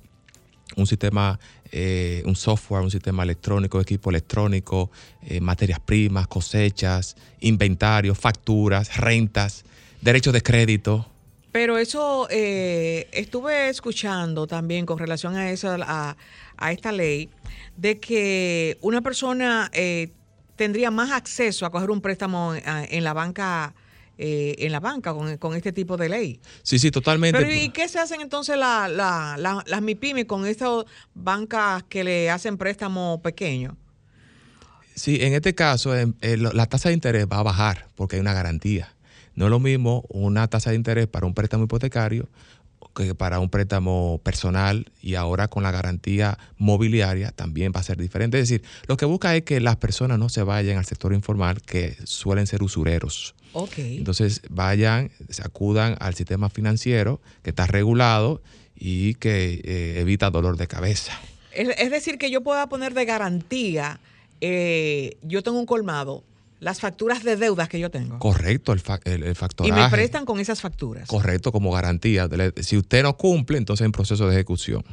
un sistema, eh, un software, un sistema electrónico, equipo electrónico, eh, materias primas, cosechas, inventarios, facturas, rentas, derechos de crédito. Pero eso eh, estuve escuchando también con relación a, esa, a, a esta ley, de que una persona tendría más acceso a coger un préstamo en la banca eh, en la banca con, este tipo de ley. Sí, sí, totalmente. Pero ¿y qué se hacen entonces las MIPIMES con estas bancas que le hacen préstamos pequeños? Sí, en este caso eh, la tasa de interés va a bajar porque hay una garantía. No es lo mismo una tasa de interés para un préstamo hipotecario que para un préstamo personal y ahora con la garantía mobiliaria también va a ser diferente. Es decir, lo que busca es que las personas no se vayan al sector informal que suelen ser usureros. Entonces vayan, se acudan al sistema financiero que está regulado y que eh, evita dolor de cabeza. Es, decir, que yo pueda poner de garantía, eh, yo tengo un colmado, las facturas de deudas que yo tengo. Correcto, el, el, Y me prestan con esas facturas. Correcto, como garantía. Si usted no cumple, entonces en proceso de ejecución.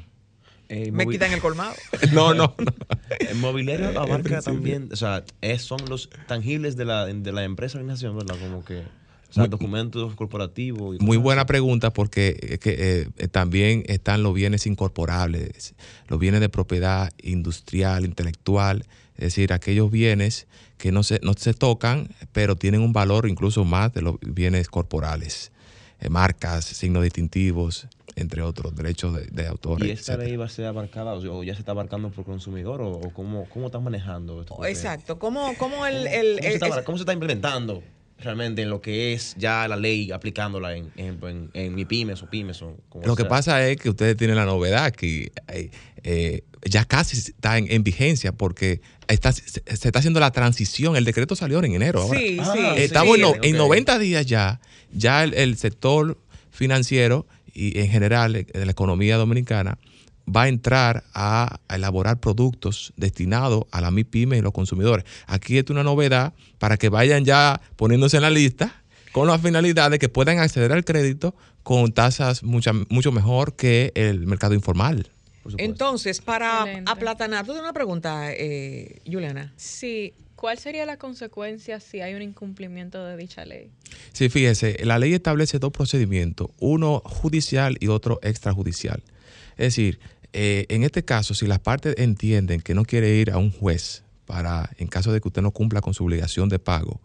Eh, me quitan el colmado. no, no, no. El mobiliario abarca también, o sea, son los tangibles de la, de la empresa organización, ¿verdad? Como que... O sea, documentos corporativos. muy buena pregunta porque que, eh, también están los bienes incorporables, los bienes de propiedad industrial, intelectual, es decir, aquellos bienes que no se, no se tocan, pero tienen un valor incluso más de los bienes corporales, eh, marcas, signos distintivos, entre otros derechos de, autor. ¿Y esta ley va a ser abarcada o ya se está abarcando por consumidor o, cómo, cómo están manejando esto? Exacto, ¿cómo, cómo el... ¿Cómo, se está, implementando? Realmente en lo que es ya la ley aplicándola en, en, en, mi pymes o pymes. O lo que pasa es que ustedes tienen la novedad que eh, eh, ya casi está en, vigencia porque está, se, está haciendo la transición. El decreto salió en enero. Ahora. Sí, sí. Estamos en, 90 días ya, ya el sector financiero y en general de la economía dominicana va a entrar a, elaborar productos destinados a la MIPYME y los consumidores. Aquí es una novedad para que vayan ya poniéndose en la lista con la finalidad de que puedan acceder al crédito con tasas mucho, mucho mejor que el mercado informal. Entonces, para aplatanar, tú tienes una pregunta, eh, Juliana. Sí, ¿Cuál sería la consecuencia si hay un incumplimiento de dicha ley? Sí, fíjese, la ley establece dos procedimientos, uno judicial y otro extrajudicial. Es decir, eh, en este caso, si las partes entienden que no quiere ir a un juez para, en caso de que usted no cumpla con su obligación de pago,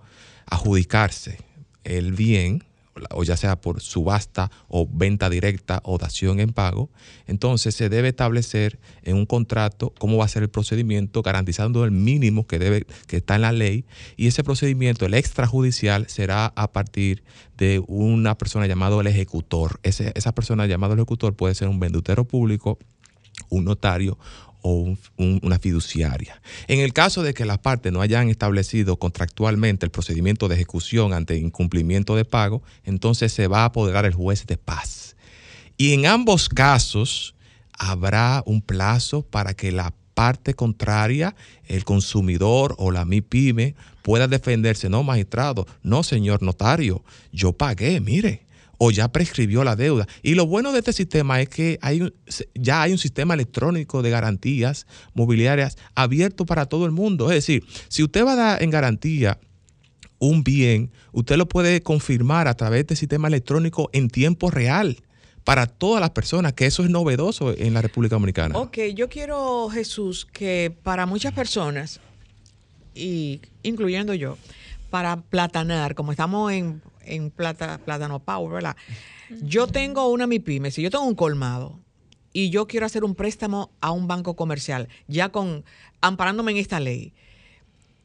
adjudicarse el bien, o ya sea por subasta o venta directa o dación en pago, entonces se debe establecer en un contrato cómo va a ser el procedimiento, garantizando el mínimo que debe que está en la ley y ese procedimiento, el extrajudicial, será a partir de una persona llamada el ejecutor. esa persona llamada el ejecutor puede ser un vendutero público, un notario o una fiduciaria. En el caso de que las partes no hayan establecido contractualmente el procedimiento de ejecución ante incumplimiento de pago, entonces se va a apoderar el juez de paz. Y en ambos casos habrá un plazo para que la parte contraria, el consumidor o la MIPYME, pueda defenderse. No, magistrado, no, señor notario, yo pagué, mire o ya prescribió la deuda. Y lo bueno de este sistema es que hay ya hay un sistema electrónico de garantías mobiliarias abierto para todo el mundo. Es decir, si usted va a dar en garantía un bien, usted lo puede confirmar a través de este sistema electrónico en tiempo real para todas las personas, que eso es novedoso en la República Dominicana. Ok, yo quiero, Jesús, que para muchas personas y incluyendo yo, para platanar, como estamos en, en plata, Plátano Power, ¿verdad? Yo tengo una MIPYME, si yo tengo un colmado y yo quiero hacer un préstamo a un banco comercial, ya con amparándome en esta ley,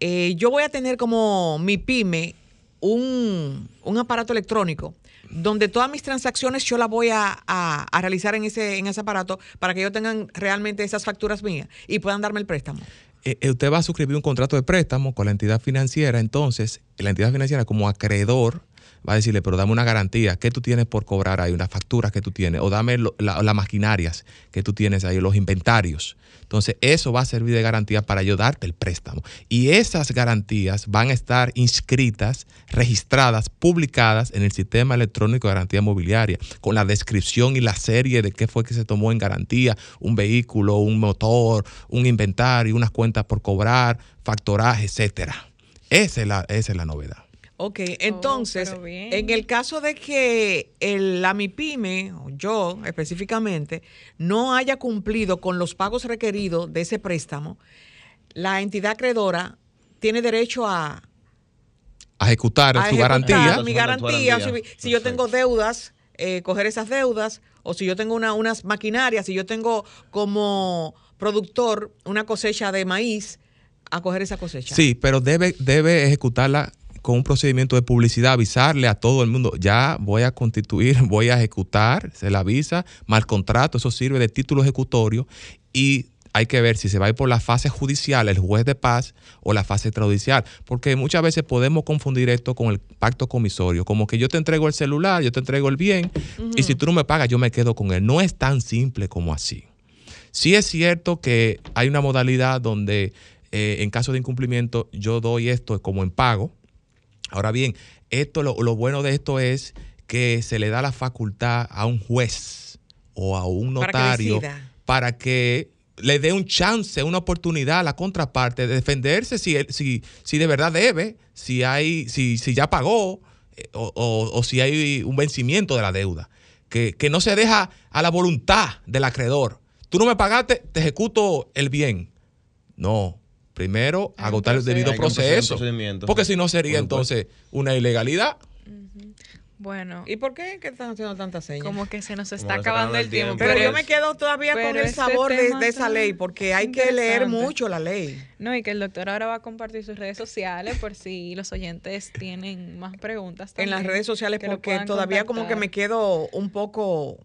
eh, yo voy a tener como mi pyme un, un aparato electrónico donde todas mis transacciones yo las voy a, a- a realizar en ese, en ese aparato para que ellos tengan realmente esas facturas mías y puedan darme el préstamo. eh, eh, usted va a suscribir un contrato de préstamo con la entidad financiera, entonces la entidad financiera como acreedor va a decirle, pero dame una garantía, ¿qué tú tienes por cobrar ahí? Unas facturas que tú tienes, o dame la- las maquinarias que tú tienes ahí, los inventarios. Entonces, eso va a servir de garantía para yo darte el préstamo. Y esas garantías van a estar inscritas, registradas, publicadas en el sistema electrónico de garantía mobiliaria, con la descripción y la serie de qué fue que se tomó en garantía, un vehículo, un motor, un inventario, unas cuentas por cobrar, factoraje, etcétera. Esa es la novedad. Ok, entonces, pero bien. en el caso de que el, la MIPYME, o yo específicamente, no haya cumplido con los pagos requeridos de ese préstamo, la entidad acreedora tiene derecho a, A ejecutar a su ejecutar garantía. mi garantía. o garantía. Si, si yo tengo deudas, eh, coger esas deudas, o si yo tengo una- unas maquinarias, si yo tengo como productor una cosecha de maíz, a coger esa cosecha. Sí, pero debe, debe ejecutarla con un procedimiento de publicidad, avisarle a todo el mundo, ya voy a constituir, voy a ejecutar, se le avisa, mal contrato, eso sirve de título ejecutorio y hay que ver si se va a ir por la fase judicial, el juez de paz, o la fase extrajudicial, porque muchas veces podemos confundir esto con el pacto comisorio, como que yo te entrego el celular, yo te entrego el bien, y si tú no me pagas, yo me quedo con él. No es tan simple como así. Sí es cierto que hay una modalidad donde eh, en caso de incumplimiento yo doy esto como en pago. Ahora bien, esto lo, lo bueno de esto es que se le da la facultad a un juez o a un notario para que le dé un chance, una oportunidad a la contraparte de defenderse si, él- si, si de verdad debe, si, hay, si, si ya pagó eh, o, o- o si hay un vencimiento de la deuda. Que, que no se deja a la voluntad del acreedor. Tú no me pagaste, te ejecuto el bien. No. Primero, un agotar el debido proceso. Porque si no sería entonces una ilegalidad. Bueno, ¿Y por qué que están haciendo tantas señas? como que se nos está acabando el tiempo. Pero yo me quedo todavía con el sabor de, esa ley, porque hay que leer mucho la ley. No, y que el doctor ahora va a compartir sus redes sociales por si los oyentes tienen más preguntas. En las también, redes sociales, porque todavía como que me quedo un poco...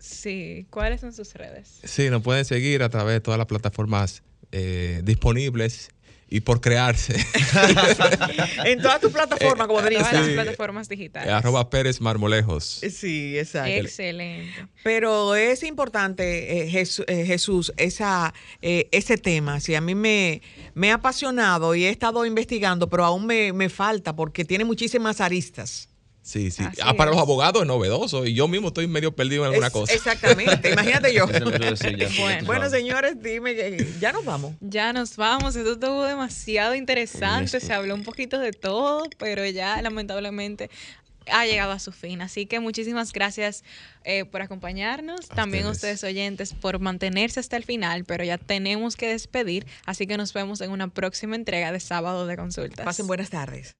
Sí, ¿cuáles son sus redes? Sí, nos pueden seguir a través de todas las plataformas eh, disponibles y por crearse. En todas tus plataformas, como Todas diría. las Sí. plataformas digitales. arroba Pérez Marmolejos. Sí, exacto. Excelente. Pero es importante, eh, eh, Jesús, esa, eh, ese tema. Sí, a mí me, me ha apasionado y he estado investigando, pero aún me, me falta porque tiene muchísimas aristas. Sí, sí. Ah, para es. los abogados es novedoso y yo mismo estoy medio perdido en alguna Es- cosa. Exactamente, imagínate yo. Bueno. señores, dime, que ya nos vamos. Ya nos vamos. Esto estuvo demasiado interesante. Se habló un poquito de todo, pero ya lamentablemente ha llegado a su fin. Así que muchísimas gracias eh, por acompañarnos. A También ustedes. ustedes oyentes por mantenerse hasta el final, pero ya tenemos que despedir. Así que nos vemos en una próxima entrega de Sábado de Consultas. Pasen buenas tardes.